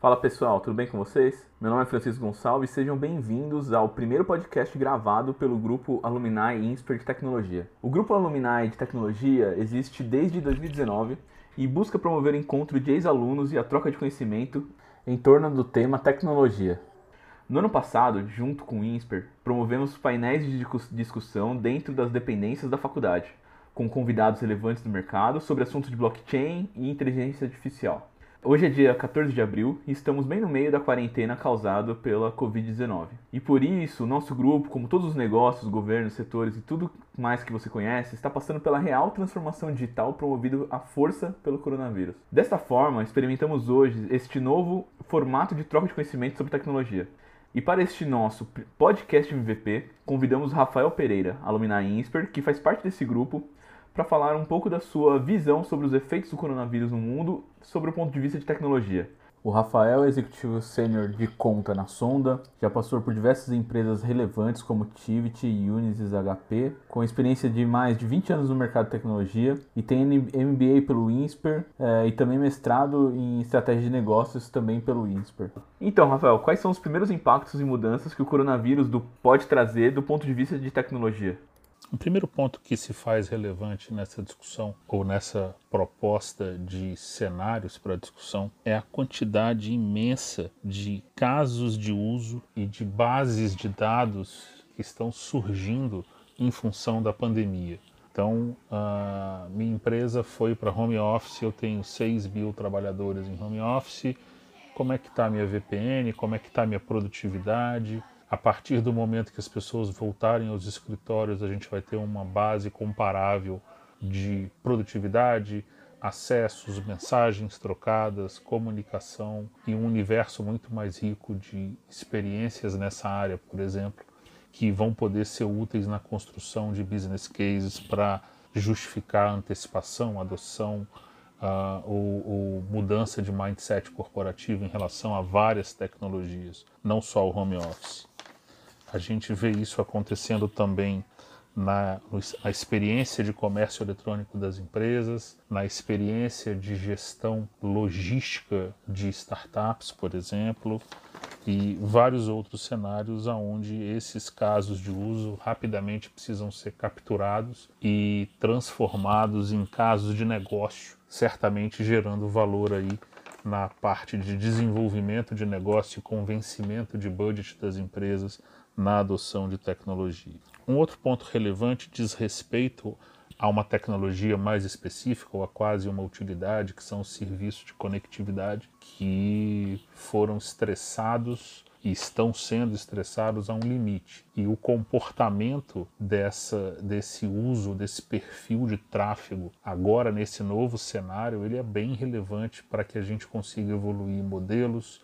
Fala pessoal, tudo bem com vocês? Meu nome é Francisco Gonçalves e sejam bem-vindos ao primeiro podcast gravado pelo grupo Alumni INSPER de Tecnologia. O grupo Alumni de Tecnologia existe desde 2019 e busca promover o encontro de ex-alunos e a troca de conhecimento em torno do tema tecnologia. No ano passado, junto com o INSPER, promovemos painéis de discussão dentro das dependências da faculdade, com convidados relevantes do mercado sobre assuntos de blockchain e inteligência artificial. Hoje é dia 14 de abril e estamos bem no meio da quarentena causada pela Covid-19. E por isso, nosso grupo, como todos os negócios, governos, setores e tudo mais que você conhece, está passando pela real transformação digital promovido à força pelo coronavírus. Desta forma, experimentamos hoje este novo formato de troca de conhecimento sobre tecnologia. E para este nosso podcast MVP, convidamos Rafael Pereira, alumni INSPER, que faz parte desse grupo para falar um pouco da sua visão sobre os efeitos do coronavírus no mundo, sobre o ponto de vista de tecnologia. O Rafael é executivo sênior de conta na Sonda, já passou por diversas empresas relevantes como Tivity Unisys HP, com experiência de mais de 20 anos no mercado de tecnologia e tem MBA pelo INSPER é, e também mestrado em estratégia de negócios também pelo INSPER. Então, Rafael, quais são os primeiros impactos e mudanças que o coronavírus do, pode trazer do ponto de vista de tecnologia? O primeiro ponto que se faz relevante nessa discussão ou nessa proposta de cenários para discussão é a quantidade imensa de casos de uso e de bases de dados que estão surgindo em função da pandemia. Então, a minha empresa foi para home office, eu tenho 6 mil trabalhadores em home office. Como é que está a minha VPN? Como é que está a minha produtividade? A partir do momento que as pessoas voltarem aos escritórios, a gente vai ter uma base comparável de produtividade, acessos, mensagens trocadas, comunicação e um universo muito mais rico de experiências nessa área, por exemplo, que vão poder ser úteis na construção de business cases para justificar antecipação, adoção uh, ou, ou mudança de mindset corporativo em relação a várias tecnologias, não só o home office. A gente vê isso acontecendo também na, na experiência de comércio eletrônico das empresas, na experiência de gestão logística de startups, por exemplo, e vários outros cenários onde esses casos de uso rapidamente precisam ser capturados e transformados em casos de negócio, certamente gerando valor aí na parte de desenvolvimento de negócio e convencimento de budget das empresas na adoção de tecnologia. Um outro ponto relevante diz respeito a uma tecnologia mais específica ou a quase uma utilidade, que são os serviços de conectividade, que foram estressados e estão sendo estressados a um limite. E o comportamento dessa, desse uso, desse perfil de tráfego, agora nesse novo cenário, ele é bem relevante para que a gente consiga evoluir modelos,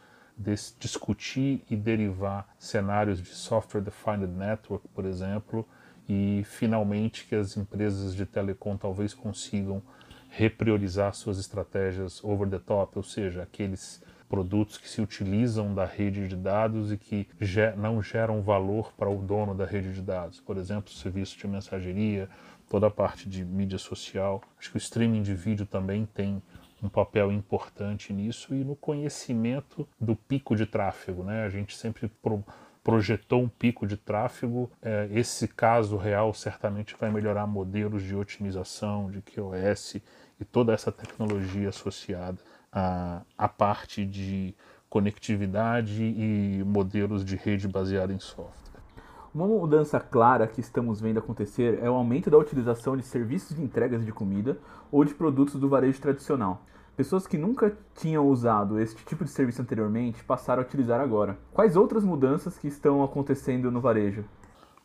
discutir e derivar cenários de software defined network, por exemplo, e finalmente que as empresas de telecom talvez consigam repriorizar suas estratégias over the top, ou seja, aqueles produtos que se utilizam da rede de dados e que não geram valor para o dono da rede de dados. Por exemplo, serviço de mensageria, toda a parte de mídia social. Acho que o streaming de vídeo também tem um papel importante nisso e no conhecimento do pico de tráfego. Né? A gente sempre pro, projetou um pico de tráfego. É, esse caso real certamente vai melhorar modelos de otimização, de QoS e toda essa tecnologia associada à, à parte de conectividade e modelos de rede baseada em software. Uma mudança clara que estamos vendo acontecer é o aumento da utilização de serviços de entregas de comida ou de produtos do varejo tradicional. Pessoas que nunca tinham usado este tipo de serviço anteriormente passaram a utilizar agora. Quais outras mudanças que estão acontecendo no varejo?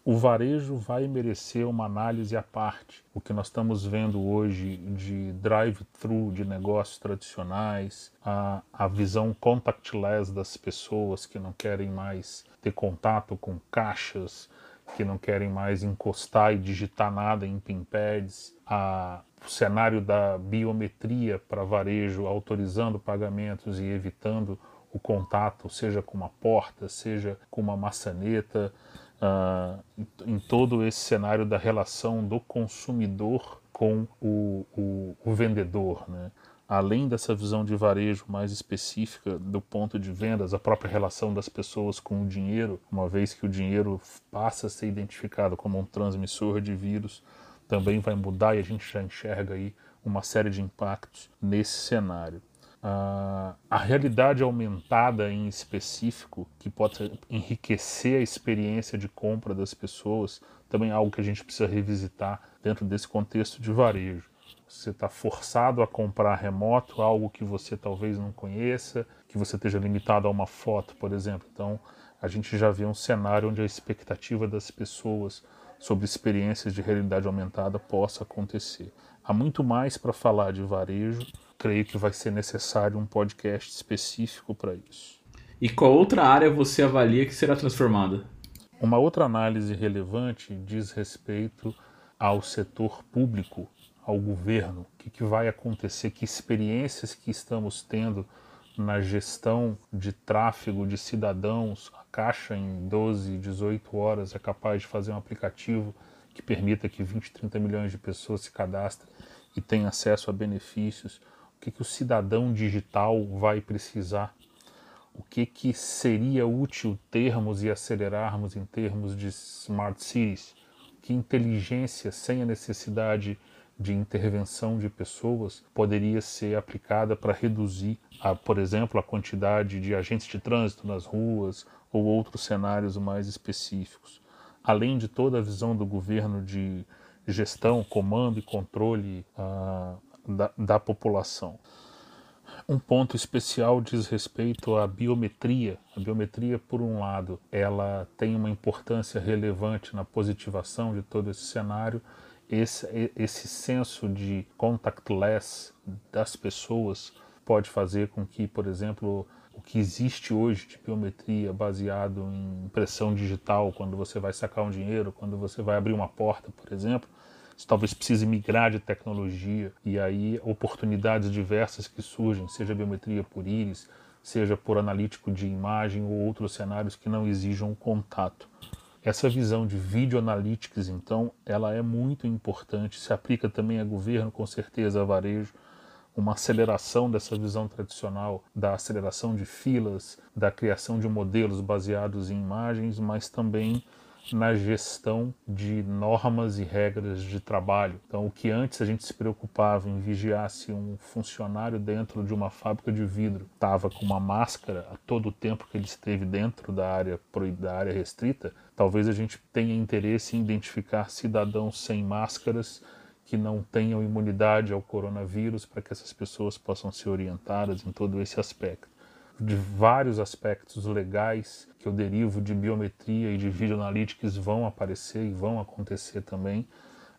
O varejo vai merecer uma análise à parte. O que nós estamos vendo hoje de drive-thru de negócios tradicionais, a, a visão contactless das pessoas que não querem mais ter contato com caixas, que não querem mais encostar e digitar nada em pinpads, a, o cenário da biometria para varejo, autorizando pagamentos e evitando o contato, seja com uma porta, seja com uma maçaneta, uh, em, todo esse cenário da relação do consumidor com o, o, o vendedor. Né? além dessa visão de varejo mais específica do ponto de vendas, a própria relação das pessoas com o dinheiro, uma vez que o dinheiro passa a ser identificado como um transmissor de vírus, também vai mudar e a gente já enxerga aí uma série de impactos nesse cenário. Uh, a realidade aumentada em específico, que pode enriquecer a experiência de compra das pessoas, também é algo que a gente precisa revisitar dentro desse contexto de varejo. Você está forçado a comprar remoto, algo que você talvez não conheça, que você esteja limitado a uma foto, por exemplo. Então, a gente já vê um cenário onde a expectativa das pessoas sobre experiências de realidade aumentada possa acontecer. Há muito mais para falar de varejo, creio que vai ser necessário um podcast específico para isso. E qual outra área você avalia que será transformada? Uma outra análise relevante diz respeito ao setor público, ao governo. O que, que vai acontecer? Que experiências que estamos tendo na gestão de tráfego de cidadãos? A Caixa, em 12, 18 horas, é capaz de fazer um aplicativo que permita que 20, 30 milhões de pessoas se cadastrem e tenham acesso a benefícios que, que o cidadão digital vai precisar, o que, que seria útil termos e acelerarmos em termos de smart cities, que inteligência sem a necessidade de intervenção de pessoas poderia ser aplicada para reduzir, a, por exemplo, a quantidade de agentes de trânsito nas ruas ou outros cenários mais específicos. Além de toda a visão do governo de gestão, comando e controle uh, da, da população. Um ponto especial diz respeito à biometria. A biometria, por um lado, ela tem uma importância relevante na positivação de todo esse cenário. Esse, esse senso de contactless das pessoas pode fazer com que, por exemplo, o que existe hoje de biometria baseado em impressão digital, quando você vai sacar um dinheiro, quando você vai abrir uma porta, por exemplo, talvez precise migrar de tecnologia e aí oportunidades diversas que surgem, seja biometria por íris, seja por analítico de imagem ou outros cenários que não exijam contato. Essa visão de video analytics, então, ela é muito importante, se aplica também a governo, com certeza, a varejo, uma aceleração dessa visão tradicional da aceleração de filas, da criação de modelos baseados em imagens, mas também na gestão de normas e regras de trabalho. Então, o que antes a gente se preocupava em vigiar se um funcionário dentro de uma fábrica de vidro estava com uma máscara a todo o tempo que ele esteve dentro da área da área restrita, talvez a gente tenha interesse em identificar cidadãos sem máscaras que não tenham imunidade ao coronavírus para que essas pessoas possam ser orientadas em todo esse aspecto de vários aspectos legais que eu derivo de biometria e de video analytics vão aparecer e vão acontecer também.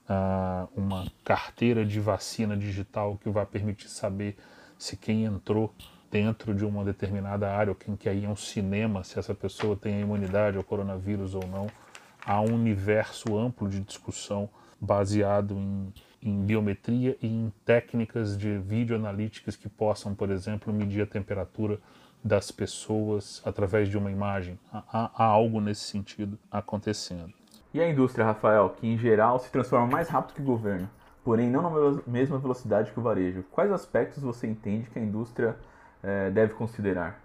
Uh, uma carteira de vacina digital que vai permitir saber se quem entrou dentro de uma determinada área ou quem quer ir a um cinema, se essa pessoa tem a imunidade ao coronavírus ou não. Há um universo amplo de discussão baseado em, em biometria e em técnicas de video analytics que possam, por exemplo, medir a temperatura das pessoas através de uma imagem. Há, há, algo nesse sentido acontecendo. E a indústria, Rafael, que em geral se transforma mais rápido que o governo, porém não na mesma velocidade que o varejo. Quais aspectos você entende que a indústria eh, deve considerar?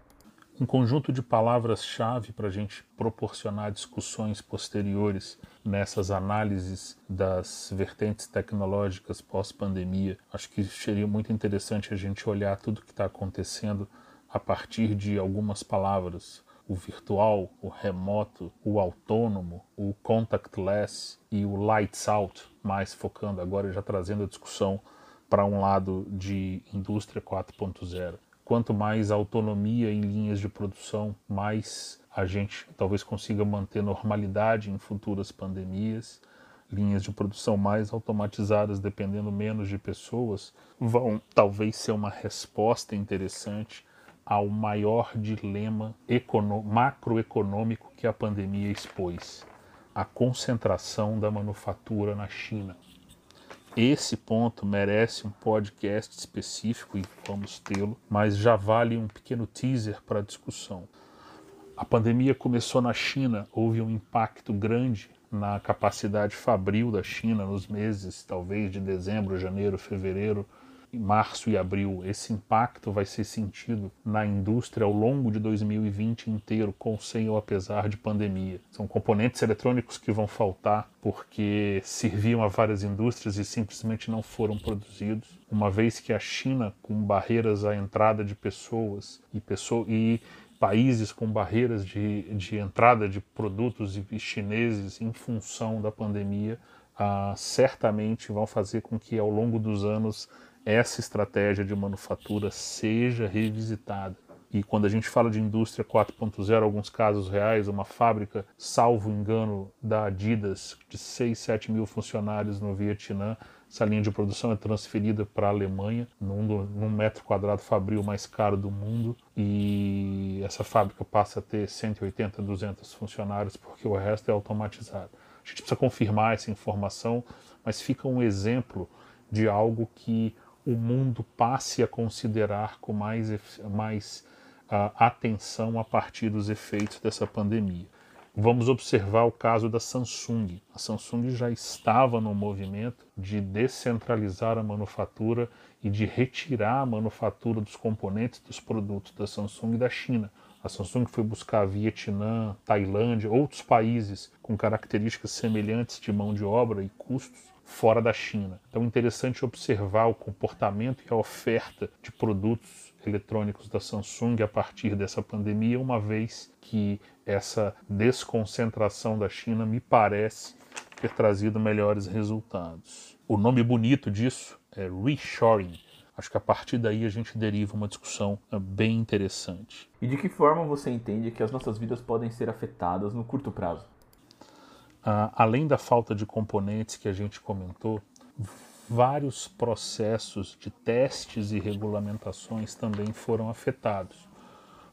Um conjunto de palavras-chave para a gente proporcionar discussões posteriores nessas análises das vertentes tecnológicas pós-pandemia. Acho que seria muito interessante a gente olhar tudo que está acontecendo a partir de algumas palavras: o virtual, o remoto, o autônomo, o contactless e o lights out, mais focando agora já trazendo a discussão para um lado de indústria 4.0. Quanto mais autonomia em linhas de produção, mais a gente talvez consiga manter normalidade em futuras pandemias. Linhas de produção mais automatizadas, dependendo menos de pessoas, vão talvez ser uma resposta interessante ao maior dilema macroeconômico que a pandemia expôs: a concentração da manufatura na China. Esse ponto merece um podcast específico e vamos tê-lo, mas já vale um pequeno teaser para a discussão. A pandemia começou na China, houve um impacto grande na capacidade fabril da China nos meses, talvez de dezembro, janeiro, fevereiro em março e abril. Esse impacto vai ser sentido na indústria ao longo de 2020 inteiro, com sem ou apesar de pandemia. São componentes eletrônicos que vão faltar porque serviam a várias indústrias e simplesmente não foram produzidos, uma vez que a China, com barreiras à entrada de pessoas e, pessoa, e países com barreiras de, de entrada de produtos chineses em função da pandemia, ah, certamente vão fazer com que ao longo dos anos essa estratégia de manufatura seja revisitada. E quando a gente fala de indústria 4.0, alguns casos reais, uma fábrica, salvo engano, da Adidas, de 6, 7 mil funcionários no Vietnã, essa linha de produção é transferida para a Alemanha, num, num, metro quadrado fabril mais caro do mundo, e essa fábrica passa a ter 180, 200 funcionários, porque o resto é automatizado. A gente precisa confirmar essa informação, mas fica um exemplo de algo que o mundo passe a considerar com mais, mais uh, atenção a partir dos efeitos dessa pandemia. Vamos observar o caso da Samsung. A Samsung já estava no movimento de descentralizar a manufatura e de retirar a manufatura dos componentes dos produtos da Samsung da China. A Samsung foi buscar Vietnã, Tailândia, outros países com características semelhantes de mão de obra e custos fora da China. Então é interessante observar o comportamento e a oferta de produtos eletrônicos da Samsung a partir dessa pandemia, uma vez que essa desconcentração da China me parece ter trazido melhores resultados. O nome bonito disso é reshoring. Acho que a partir daí a gente deriva uma discussão eh, bem interessante. E de que forma você entende que as nossas vidas podem ser afetadas no curto prazo? Uh, além da falta de componentes que a gente comentou, vários processos de testes e regulamentações também foram afetados.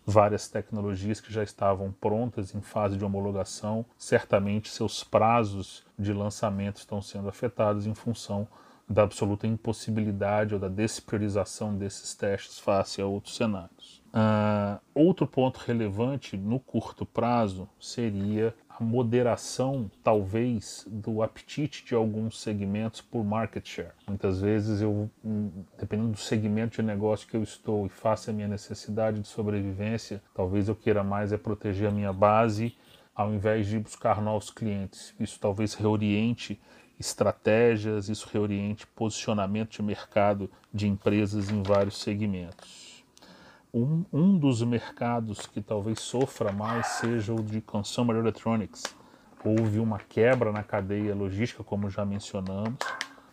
Várias tecnologias que já estavam prontas em fase de homologação, certamente seus prazos de lançamento estão sendo afetados em função da absoluta impossibilidade ou da despriorização desses testes face a outros cenários. Uh, outro ponto relevante no curto prazo seria a moderação, talvez, do apetite de alguns segmentos por market share. Muitas vezes eu, hum, dependendo do segmento de negócio que eu estou e faça a minha necessidade de sobrevivência, talvez eu queira mais é proteger a minha base ao invés de buscar novos clientes. Isso talvez reoriente estratégias, isso reoriente posicionamento de mercado de empresas em vários segmentos. Um, um dos mercados que talvez sofra mais seja o de consumer electronics. Houve uma quebra na cadeia logística, como já mencionamos,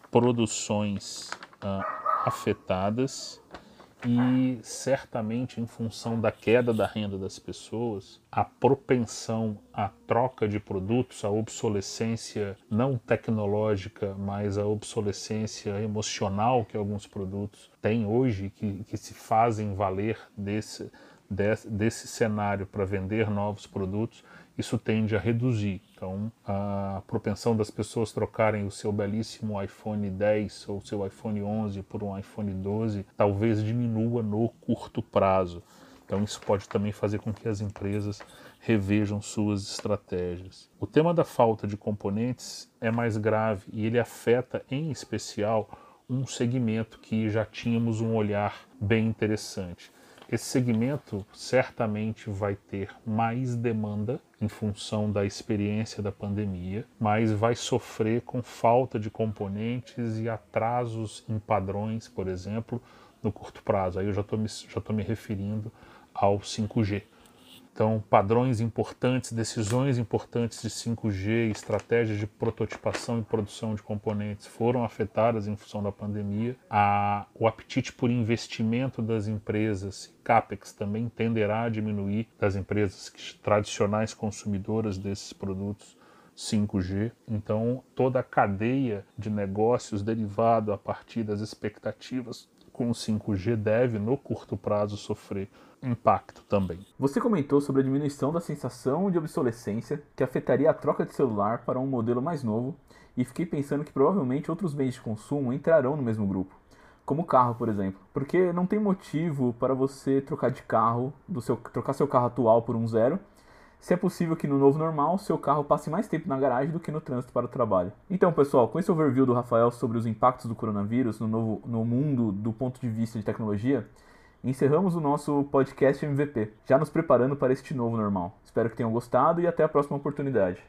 produções uh, afetadas e certamente em função da queda da renda das pessoas, a propensão à troca de produtos, a obsolescência não tecnológica, mas a obsolescência emocional que alguns produtos têm hoje, que, que se fazem valer desse, desse, desse cenário para vender novos produtos, isso tende a reduzir. Então, a propensão das pessoas trocarem o seu belíssimo iPhone 10 ou seu iPhone 11 por um iPhone 12 talvez diminua no curto prazo. Então, isso pode também fazer com que as empresas revejam suas estratégias. O tema da falta de componentes é mais grave e ele afeta, em especial, um segmento que já tínhamos um olhar bem interessante esse segmento certamente vai ter mais demanda em função da experiência da pandemia, mas vai sofrer com falta de componentes e atrasos em padrões, por exemplo, no curto prazo. Aí eu já estou me, me referindo ao 5G. Então, padrões importantes, decisões importantes de 5G, estratégias de prototipação e produção de componentes foram afetadas em função da pandemia. A, o apetite por investimento das empresas, CAPEX, também tenderá a diminuir das empresas tradicionais consumidoras desses produtos 5G. Então, toda a cadeia de negócios derivado a partir das expectativas com o 5G deve, no curto prazo, sofrer impacto também. Você comentou sobre a diminuição da sensação de obsolescência que afetaria a troca de celular para um modelo mais novo, e fiquei pensando que provavelmente outros bens de consumo entrarão no mesmo grupo, como o carro, por exemplo, porque não tem motivo para você trocar de carro, do seu trocar seu carro atual por um zero se é possível que no novo normal seu carro passe mais tempo na garagem do que no trânsito para o trabalho. Então, pessoal, com esse overview do Rafael sobre os impactos do coronavírus no, novo, no mundo do ponto de vista de tecnologia, Encerramos o nosso podcast MVP, já nos preparando para este novo normal. Espero que tenham gostado e até a próxima oportunidade.